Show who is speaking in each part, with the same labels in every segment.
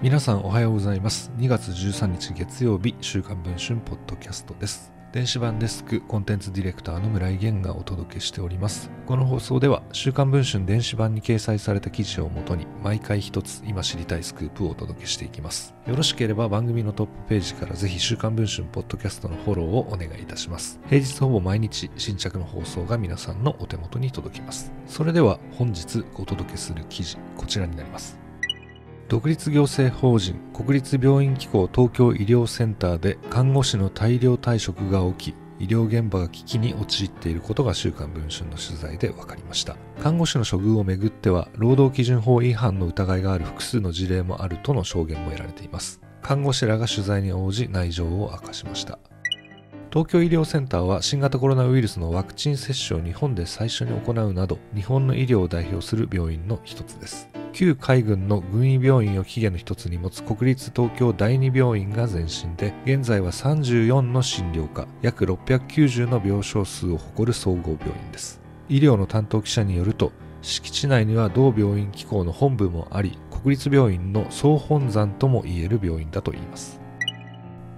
Speaker 1: 皆さんおはようございます。2月13日月曜日週刊文春ポッドキャストです。電子版デスクコンテンツディレクターの村井源がお届けしております。この放送では週刊文春電子版に掲載された記事をもとに毎回一つ今知りたいスクープをお届けしていきます。よろしければ番組のトップページからぜひ週刊文春ポッドキャストのフォローをお願いいたします。平日ほぼ毎日新着の放送が皆さんのお手元に届きます。それでは本日お届けする記事こちらになります。独立行政法人国立病院機構東京医療センターで看護師の大量退職が起き医療現場が危機に陥っていることが週刊文春の取材で分かりました。看護師の処遇をめぐっては労働基準法違反の疑いがある複数の事例もあるとの証言も得られています。看護師らが取材に応じ内情を明かしました。東京医療センターは新型コロナウイルスのワクチン接種を日本で最初に行うなど日本の医療を代表する病院の一つです。旧海軍の軍医病院を起源の一つに持つ国立東京第二病院が前身で現在は34の診療科約690の病床数を誇る総合病院です。医療の担当記者によると敷地内には同病院機構の本部もあり国立病院の総本山ともいえる病院だといいます。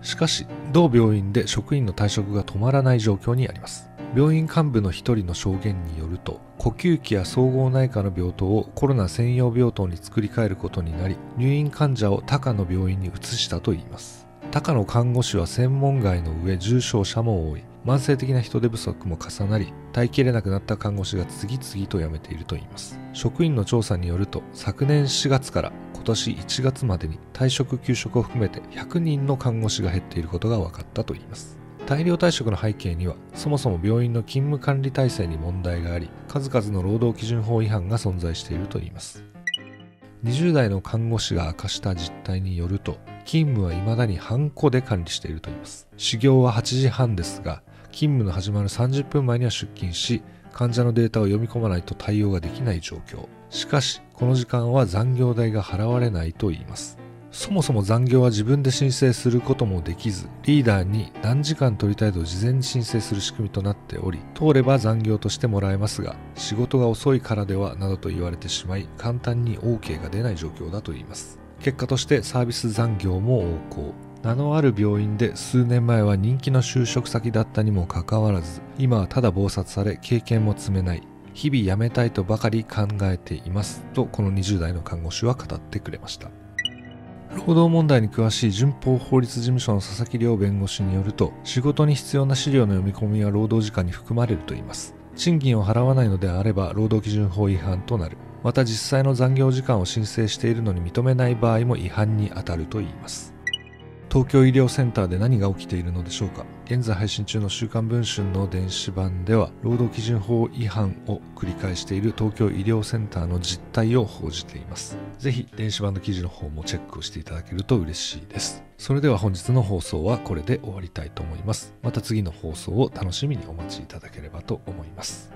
Speaker 1: しかし同病院で職員の退職が止まらない状況にあります。病院幹部の一人の証言によると呼吸器や総合内科の病棟をコロナ専用病棟に作り変えることになり入院患者を他科の病院に移したといいます。他科の看護師は専門外の上重症者も多い。慢性的な人手不足も重なり耐えきれなくなった看護師が次々と辞めているといいます。職員の調査によると昨年4月から今年1月までに退職休職を含めて100人の看護師が減っていることが分かったといいます。大量退職の背景にはそもそも病院の勤務管理体制に問題があり数々の労働基準法違反が存在しているといいます。20代の看護師が明かした実態によると勤務は未だにハンコで管理しているといいます。始業は8時半ですが勤務の始まる30分前には出勤し患者のデータを読み込まないと対応ができない状況。しかしこの時間は残業代が払われないといいます。そもそも残業は自分で申請することもできず、リーダーに何時間取りたいと事前に申請する仕組みとなっており、通れば残業としてもらえますが、仕事が遅いからではなどと言われてしまい、簡単に OK が出ない状況だといいます。結果としてサービス残業も横行。名のある病院で数年前は人気の就職先だったにもかかわらず、今はただ忙殺され経験も積めない。日々辞めたいとばかり考えていますとこの20代の看護師は語ってくれました労働問題に詳しい順法法律事務所の佐々木亮弁護士によると仕事に必要な資料の読み込みは労働時間に含まれるといいます。賃金を払わないのであれば労働基準法違反となる。また実際の残業時間を申請しているのに認めない場合も違反に当たるといいます。東京医療センターで何が起きているのでしょうか？現在配信中の週刊文春の電子版では労働基準法違反を繰り返している東京医療センターの実態を報じています。ぜひ電子版の記事の方もチェックをしていただけると嬉しいです。それでは本日の放送はこれで終わりたいと思います。また次の放送を楽しみにお待ちいただければと思います。